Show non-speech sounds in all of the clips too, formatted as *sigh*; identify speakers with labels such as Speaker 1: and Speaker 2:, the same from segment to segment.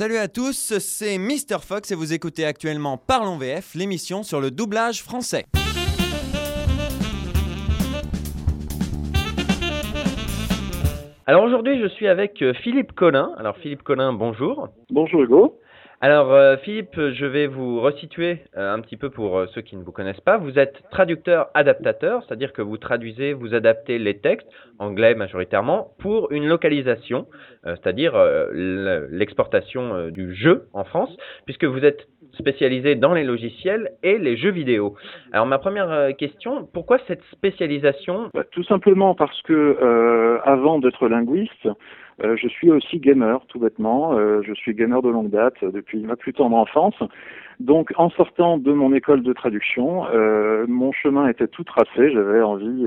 Speaker 1: Salut à tous, c'est Mister Fox et vous écoutez actuellement Parlons VF, l'émission sur le doublage français. Alors aujourd'hui, je suis avec euh, Philippe Collin. Alors Philippe Collin, bonjour.
Speaker 2: Bonjour Hugo.
Speaker 1: Alors euh, Philippe, je vais vous resituer euh, un petit peu pour euh, ceux qui ne vous connaissent pas. Vous êtes traducteur adaptateur, c'est-à-dire que vous traduisez, vous adaptez les textes, anglais majoritairement, pour une localisation, c'est-à-dire l'exportation du jeu en France, puisque vous êtes spécialisé dans les logiciels et les jeux vidéo. Alors ma première question, pourquoi cette spécialisation?
Speaker 2: Bah, Tout simplement parce que avant d'être linguiste, euh, je suis aussi gamer, tout bêtement. Euh, je suis gamer de longue date depuis ma plus tendre enfance. Donc, en sortant de mon école de traduction, euh, mon chemin était tout tracé. J'avais envie,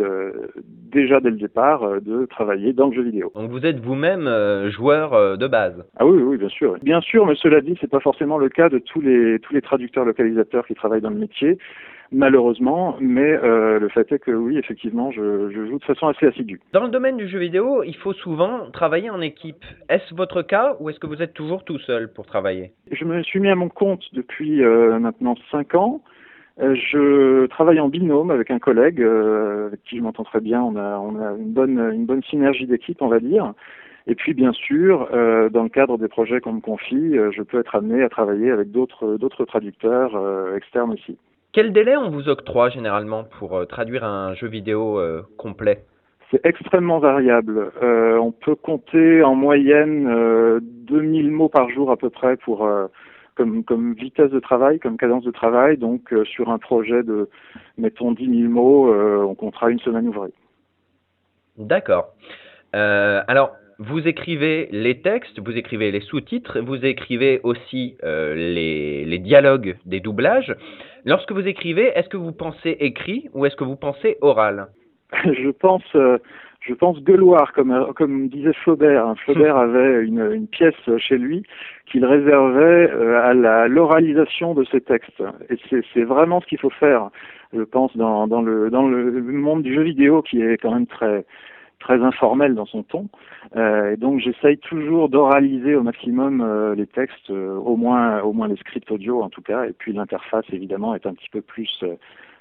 Speaker 2: déjà dès le départ, de travailler dans le jeu vidéo.
Speaker 1: Donc, vous êtes vous-même joueur de base.
Speaker 2: Ah oui, oui, bien sûr. Bien sûr, mais cela dit, c'est pas forcément le cas de tous les tous les traducteurs localisateurs qui travaillent dans le métier malheureusement, mais euh, le fait est que oui, effectivement, je, je, joue de façon assez assidue.
Speaker 1: Dans le domaine du jeu vidéo, il faut souvent travailler en équipe. Est-ce votre cas ou est-ce que vous êtes toujours tout seul pour travailler?
Speaker 2: Je me suis mis à mon compte depuis euh, maintenant 5 ans. Euh, je travaille en binôme avec un collègue euh, avec qui je m'entends très bien. On a, on a une bonne, une bonne synergie d'équipe, on va dire. Et puis bien sûr, euh, dans le cadre des projets qu'on me confie, je peux être amené à travailler avec d'autres d'autres traducteurs externes aussi.
Speaker 1: Quel délai on vous octroie généralement pour euh, traduire un jeu vidéo euh, complet?
Speaker 2: C'est extrêmement variable. Euh, on peut compter en moyenne 2000 mots par jour à peu près pour comme, comme vitesse de travail, comme cadence de travail. Donc sur un projet de, mettons, 10 000 mots, on comptera une semaine ouvrée.
Speaker 1: D'accord. alors, vous écrivez les textes, vous écrivez les sous-titres, vous écrivez aussi euh, les, les, dialogues des doublages. Lorsque vous écrivez, est-ce que vous pensez écrit ou est-ce que vous pensez oral? *laughs*
Speaker 2: Je pense, euh, je pense gueuloir, comme, comme disait Flaubert. Flaubert avait une, une, pièce chez lui qu'il réservait euh, à l'oralisation de ses textes. Et c'est vraiment ce qu'il faut faire, je pense, dans, dans, le, dans le monde du jeu vidéo qui est quand même très très informel dans son ton. Euh, et donc j'essaye toujours d'oraliser au maximum euh, les textes, euh, au moins au moins les scripts audio en tout cas. Et puis l'interface évidemment est un petit peu plus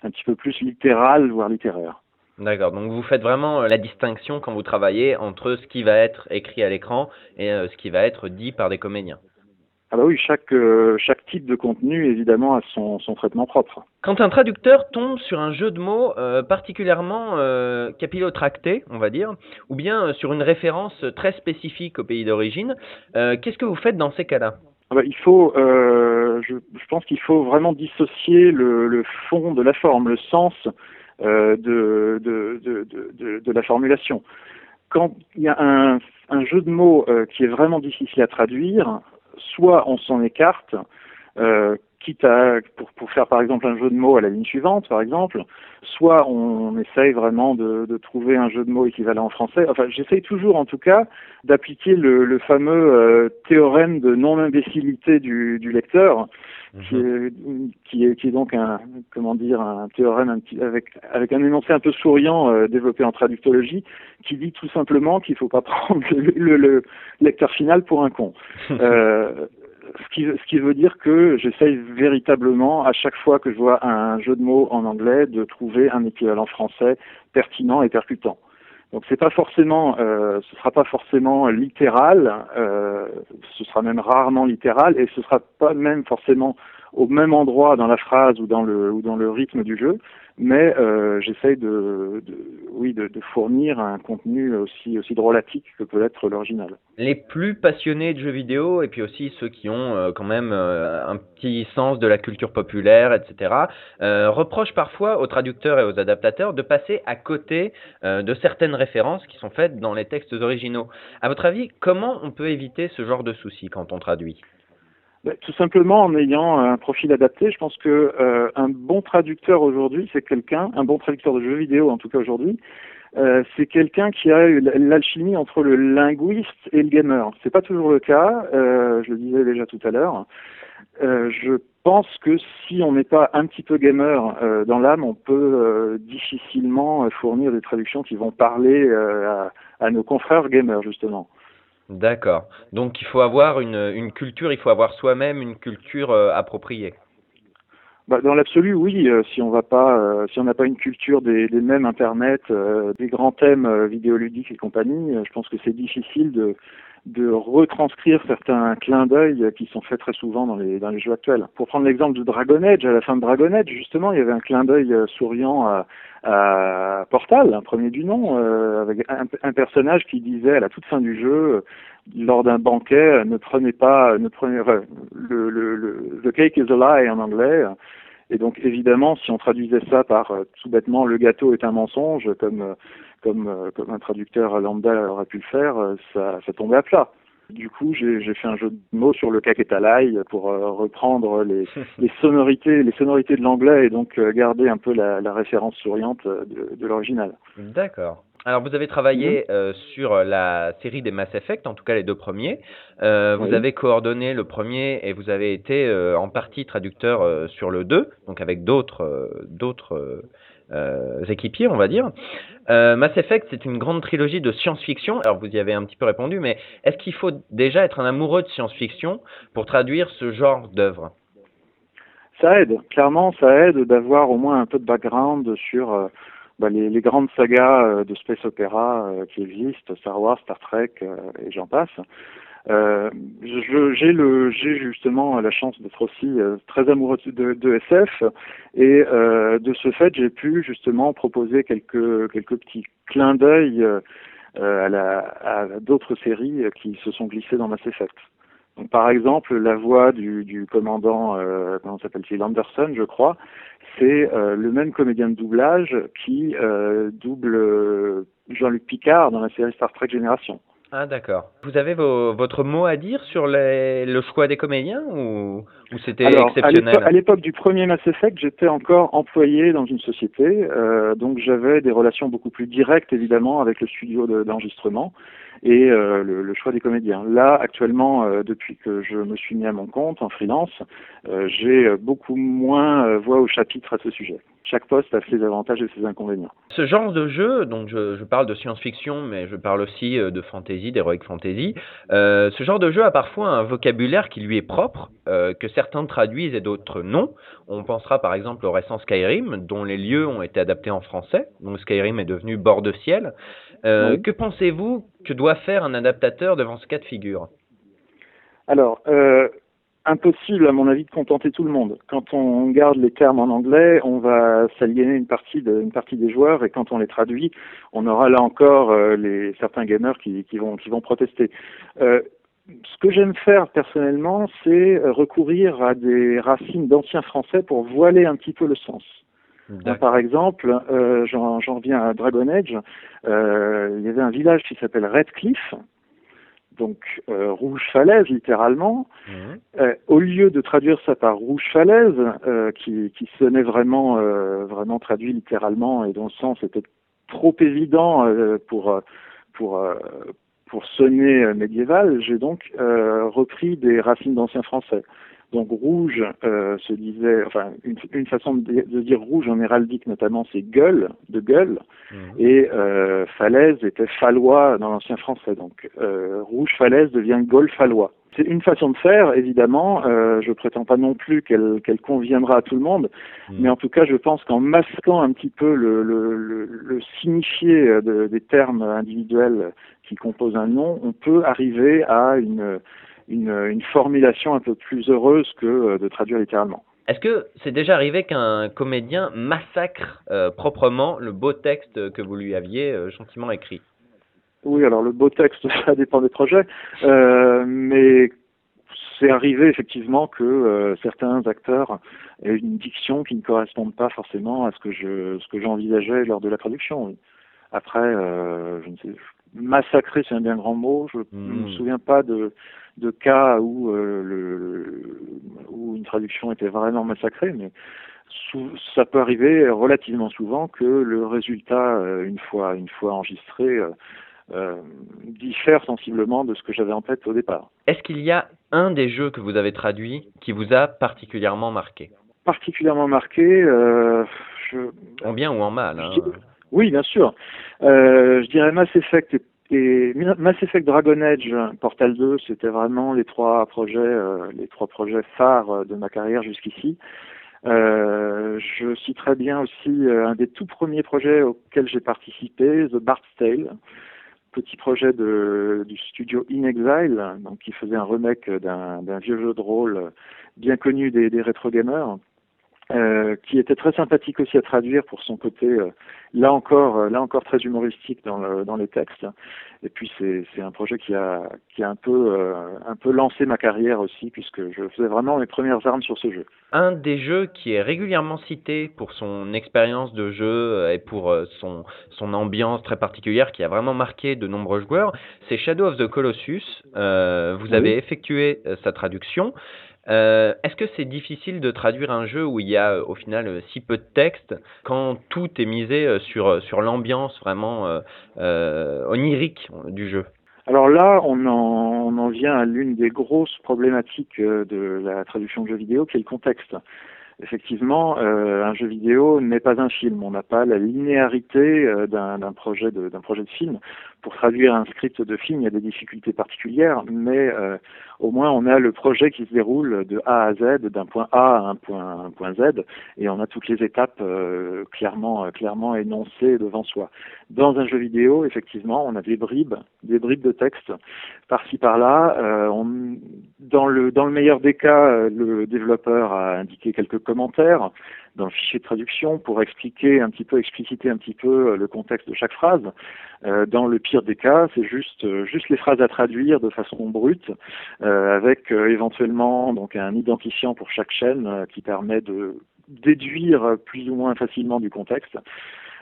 Speaker 2: un petit peu plus littérale voire littéraire.
Speaker 1: D'accord. Donc vous faites vraiment la distinction quand vous travaillez entre ce qui va être écrit à l'écran et ce qui va être dit par des comédiens.
Speaker 2: Ah bah oui, chaque, chaque type de contenu, évidemment, a son, son, traitement propre.
Speaker 1: Quand un traducteur tombe sur un jeu de mots euh, particulièrement euh, capillotracté, on va dire, ou bien euh, sur une référence très spécifique au pays d'origine, euh, qu'est-ce que vous faites dans ces cas-là?
Speaker 2: Ah bah, Il faut, je, je, pense qu'il faut vraiment dissocier le, le, fond de la forme, le sens de, de, de, de, de la formulation. Quand il y a un, un jeu de mots qui est vraiment difficile à traduire, soit on s'en écarte, euh, quitte à pour, faire par exemple un jeu de mots à la ligne suivante, par exemple, soit on, essaye vraiment de, trouver un jeu de mots équivalent en français. Enfin, j'essaye toujours en tout cas d'appliquer le, fameux euh, théorème de non-imbécilité du lecteur, mhm. qui, est, qui, est, qui, est, donc un comment dire un théorème un petit, avec avec un énoncé un peu souriant euh, développé en traductologie, qui dit tout simplement qu'il faut pas *laughs* prendre le, le, lecteur final pour un con. *laughs* euh, ce qui, ce qui veut dire que j'essaye véritablement, à chaque fois que je vois un jeu de mots en anglais, de trouver un équivalent français pertinent et percutant. Donc c'est pas forcément, euh, ce sera pas forcément littéral, euh, ce sera même rarement littéral, et ce sera pas même forcément au même endroit dans la phrase ou dans le ou dans le rythme du jeu, mais euh, j'essaye de, fournir un contenu aussi, drôlatique que peut être l'original.
Speaker 1: Les plus passionnés de jeux vidéo, et puis aussi ceux qui ont euh, quand même euh, un petit sens de la culture populaire, etc., reprochent parfois aux traducteurs et aux adaptateurs de passer à côté de certaines références qui sont faites dans les textes originaux. À votre avis, comment on peut éviter ce genre de soucis quand on traduit?
Speaker 2: Bah, tout simplement en ayant un profil adapté. Je pense que euh, un bon traducteur aujourd'hui, c'est quelqu'un, un bon traducteur de jeux vidéo en tout cas aujourd'hui, euh, c'est quelqu'un qui a l'alchimie entre le linguiste et le gamer. C'est pas toujours le cas. Euh, je le disais déjà tout à l'heure. Je pense que si on n'est pas un petit peu gamer dans l'âme, on peut difficilement fournir des traductions qui vont parler à, nos confrères gamers justement.
Speaker 1: D'accord. Donc il faut avoir une, une culture, il faut avoir soi-même une culture euh, appropriée.
Speaker 2: Bah, dans l'absolu, oui. euh, si on va pas, euh, si on n'a pas une culture des, des mêmes Internet, euh, des grands thèmes euh, vidéoludiques et compagnie, euh, je pense que c'est difficile de, de retranscrire certains clins d'œil euh, qui sont faits très souvent dans les, dans les jeux actuels. Pour prendre l'exemple de Dragon Age, à la fin de Dragon Age, justement, il y avait un clin d'œil souriant à, à Portal, un premier du nom, euh, avec un, un personnage qui disait à la toute fin du jeu, lors d'un banquet, ne prenez pas, ne prenez, enfin, le, le, le, the cake is a lie en anglais. Et donc évidemment, si on traduisait ça par euh, tout bêtement le gâteau est un mensonge, comme euh, comme euh, comme un traducteur lambda aurait pu le faire, euh, ça, ça tombait à plat. Du coup, j'ai fait un jeu de mots sur le l'ail pour euh, reprendre les, *laughs* les sonorités, les sonorités de l'anglais et donc euh, garder un peu la, la référence souriante de, de l'original.
Speaker 1: D'accord. Alors vous avez travaillé euh, sur la série des Mass Effect, en tout cas les deux premiers. Euh, vous avez coordonné le premier et vous avez été euh, en partie traducteur euh, sur le 2, donc avec d'autres euh, d'autres euh, euh, équipiers, on va dire. Euh, Mass Effect, c'est une grande trilogie de science-fiction. Alors vous y avez un petit peu répondu, mais est-ce qu'il faut déjà être un amoureux de science-fiction pour traduire ce genre d'œuvre?
Speaker 2: Ça aide, clairement, ça aide d'avoir au moins un peu de background sur euh, bah, les, grandes sagas euh, de space opéra euh, qui existent, Star Wars, Star Trek euh, et j'en passe. J'ai justement la chance d'être aussi très amoureux de, SF et de ce fait, j'ai pu justement proposer quelques petits clins d'œil à, à d'autres séries qui se sont glissées dans Mass Effect. Par exemple, la voix du, commandant, euh, comment s'appelle-t-il, Anderson, je crois, c'est euh, le même comédien de doublage qui euh, double Jean-Luc Picard dans la série Star Trek Génération.
Speaker 1: Ah d'accord. Vous avez vos- votre mot à dire sur les- le choix des comédiens ou, ou c'était exceptionnel
Speaker 2: à l'époque du premier Mass Effect, j'étais encore employé dans une société, euh, donc j'avais des relations beaucoup plus directes, évidemment, avec le studio de- d'enregistrement et euh, le, le choix des comédiens. Là, actuellement, euh, depuis que je me suis mis à mon compte en freelance, euh, j'ai beaucoup moins euh, voix au chapitre à ce sujet. Chaque poste a ses avantages et ses inconvénients.
Speaker 1: Ce genre de jeu, donc je, je parle de science-fiction, mais je parle aussi euh, de fantasy, d'heroic fantasy. euh, ce genre de jeu a parfois un vocabulaire qui lui est propre, euh, que certains traduisent et d'autres non. On pensera par exemple au récent Skyrim, dont les lieux ont été adaptés en français. Donc Skyrim est devenu bord de ciel. Euh,
Speaker 2: Oui.
Speaker 1: Que pensez-vous que doit faire un adaptateur devant ce cas de figure?
Speaker 2: Alors, euh, impossible à mon avis de contenter tout le monde. Quand on garde les termes en anglais, on va s'aliéner une partie de, une partie des joueurs et quand on les traduit, on aura là encore euh, les certains gamers qui, qui vont qui vont protester. Euh, ce que j'aime faire personnellement, c'est recourir à des racines d'anciens français pour voiler un petit peu le sens. Par exemple, euh, j'en reviens à Dragon Age, il y avait un village qui s'appelle Redcliffe, donc euh, rouge falaise littéralement.
Speaker 1: Mhm.
Speaker 2: Euh, au lieu de traduire ça par rouge falaise, euh, qui, qui sonnait vraiment vraiment traduit littéralement et dont le sens était trop évident pour pour pour sonner euh, médiéval, j'ai donc euh, repris des racines d'anciens français. Donc rouge euh, se disait, enfin une, une façon de, di- de dire rouge en héraldique notamment, c'est gueule, de gueule,
Speaker 1: Mhm.
Speaker 2: et euh, falaise était fallois dans l'ancien français. Donc euh, rouge falaise devient gaule fallois. C'est une façon de faire, évidemment. Euh, je prétends pas non plus qu'elle conviendra à tout le monde,
Speaker 1: Mhm.
Speaker 2: mais en tout cas, je pense qu'en masquant un petit peu le, le, le, le signifié de- des termes individuels qui composent un nom, on peut arriver à une, une, une formulation un peu plus heureuse que euh, de traduire littéralement.
Speaker 1: Est-ce que c'est déjà arrivé qu'un comédien massacre euh, proprement le beau texte que vous lui aviez euh, gentiment écrit?
Speaker 2: Oui, alors le beau texte, *laughs* ça dépend des projets, euh, mais c'est arrivé effectivement que euh, certains acteurs aient une diction qui ne corresponde pas forcément à ce que je ce que j'envisageais lors de la traduction. Après, euh, je ne sais, massacrer, c'est un bien grand mot. Je ne
Speaker 1: Mhm.
Speaker 2: me souviens pas de de cas où euh, le, où une traduction était vraiment massacrée, mais ça peut arriver relativement souvent que le résultat, euh, une fois une fois enregistré, euh, diffère sensiblement de ce que j'avais en tête au départ.
Speaker 1: Est-ce qu'il y a un des jeux que vous avez traduit qui vous a particulièrement marqué?
Speaker 2: Particulièrement marqué, euh, je,
Speaker 1: En bien ou en mal hein
Speaker 2: oui, bien sûr. Euh, je dirais Mass Effect et, et Mass Effect Dragon Age, Portal 2, c'était vraiment les trois projets, les trois projets phares de ma carrière jusqu'ici. Euh, je citerai bien aussi un des tout premiers projets auxquels j'ai participé, The Bard's Tale, petit projet de, du studio In Exile, donc qui faisait un remake d'un vieux jeu de rôle bien connu des, des rétro gamers. Euh, qui était très sympathique aussi à traduire pour son côté, euh, là encore, euh, là encore très humoristique dans, le, dans les textes. Et puis c'est, c'est un projet qui a, qui a un peu, un peu lancé ma carrière aussi, puisque je faisais vraiment mes premières armes sur ce jeu.
Speaker 1: Un des jeux qui est régulièrement cité pour son expérience de jeu et pour son, son ambiance très particulière qui a vraiment marqué de nombreux joueurs, c'est Shadow of the Colossus. vous avez effectué sa traduction. Euh, est-ce que c'est difficile de traduire un jeu où il y a euh, au final euh, si peu de texte quand tout est misé sur, sur l'ambiance vraiment onirique du jeu?
Speaker 2: Alors là, on en, on en vient à l'une des grosses problématiques de la traduction de jeux vidéo, qui est le contexte effectivement, euh, un jeu vidéo n'est pas un film. On n'a pas la linéarité euh, d'un projet de d'un projet de film. Pour traduire un script de film, il y a des difficultés particulières, mais euh, au moins on a le projet qui se déroule de A à Z, d'un point A à un point, un point Z, et on a toutes les étapes clairement clairement énoncées devant soi. Dans un jeu vidéo, effectivement, on a des bribes, des bribes de texte par-ci par-là. on, dans le dans le meilleur des cas, le développeur a indiqué quelques commentaires dans le fichier de traduction pour expliquer un petit peu, expliciter un petit peu euh, le contexte de chaque phrase. Euh, dans le pire des cas, c'est juste euh, juste les phrases à traduire de façon brute, avec éventuellement donc un identifiant pour chaque chaîne qui permet de déduire plus ou moins facilement du contexte.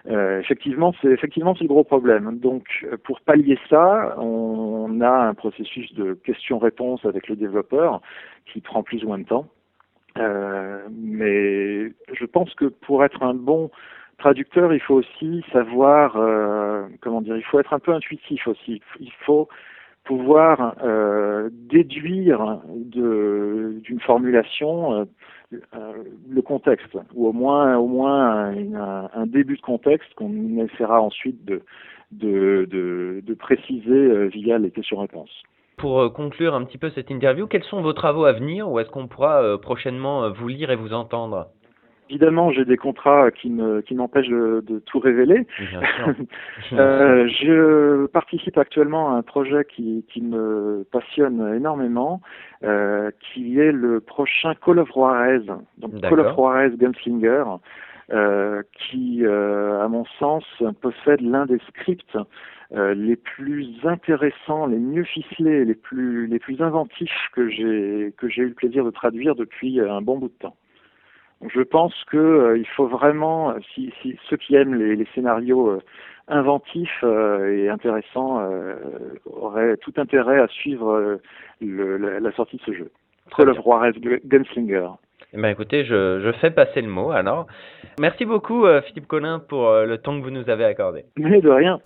Speaker 2: effectivement, c'est effectivement c'est le gros problème. Donc, pour pallier ça, on a un processus de questions-réponses avec le développeur qui prend plus ou moins de temps. Euh, mais je pense que pour être un bon traducteur, il faut aussi savoir, euh, comment dire, il faut être un peu intuitif aussi. Il faut pouvoir euh, déduire d'une formulation le contexte, ou au moins, au moins un, un début de contexte qu'on essaiera ensuite de, de, de, de préciser via les questions-réponses.
Speaker 1: Pour euh, conclure un petit peu cette interview, quels sont vos travaux à venir ou est-ce qu'on pourra euh, prochainement euh, vous lire et vous entendre?
Speaker 2: Évidemment, j'ai des contrats qui me qui m'empêchent de, tout révéler. *laughs* je participe actuellement à un projet qui, qui me passionne énormément, qui est le prochain Call of Juarez, donc Call of Juarez Gunslinger, qui, à mon sens, possède l'un des scripts euh, les plus intéressants, les mieux ficelés, les plus les plus inventifs que j'ai que j'ai eu le plaisir de traduire depuis un bon bout de temps. Je pense que euh, il faut vraiment, si, si ceux qui aiment les, les scénarios euh, inventifs et intéressants auraient tout intérêt à suivre le, la, sortie de ce jeu. Call of Juarez Gunslinger.
Speaker 1: Eh ben écoutez, je, je, fais passer le mot alors. Merci beaucoup Philippe Collin pour le temps que vous nous avez accordé.
Speaker 2: Mais de rien.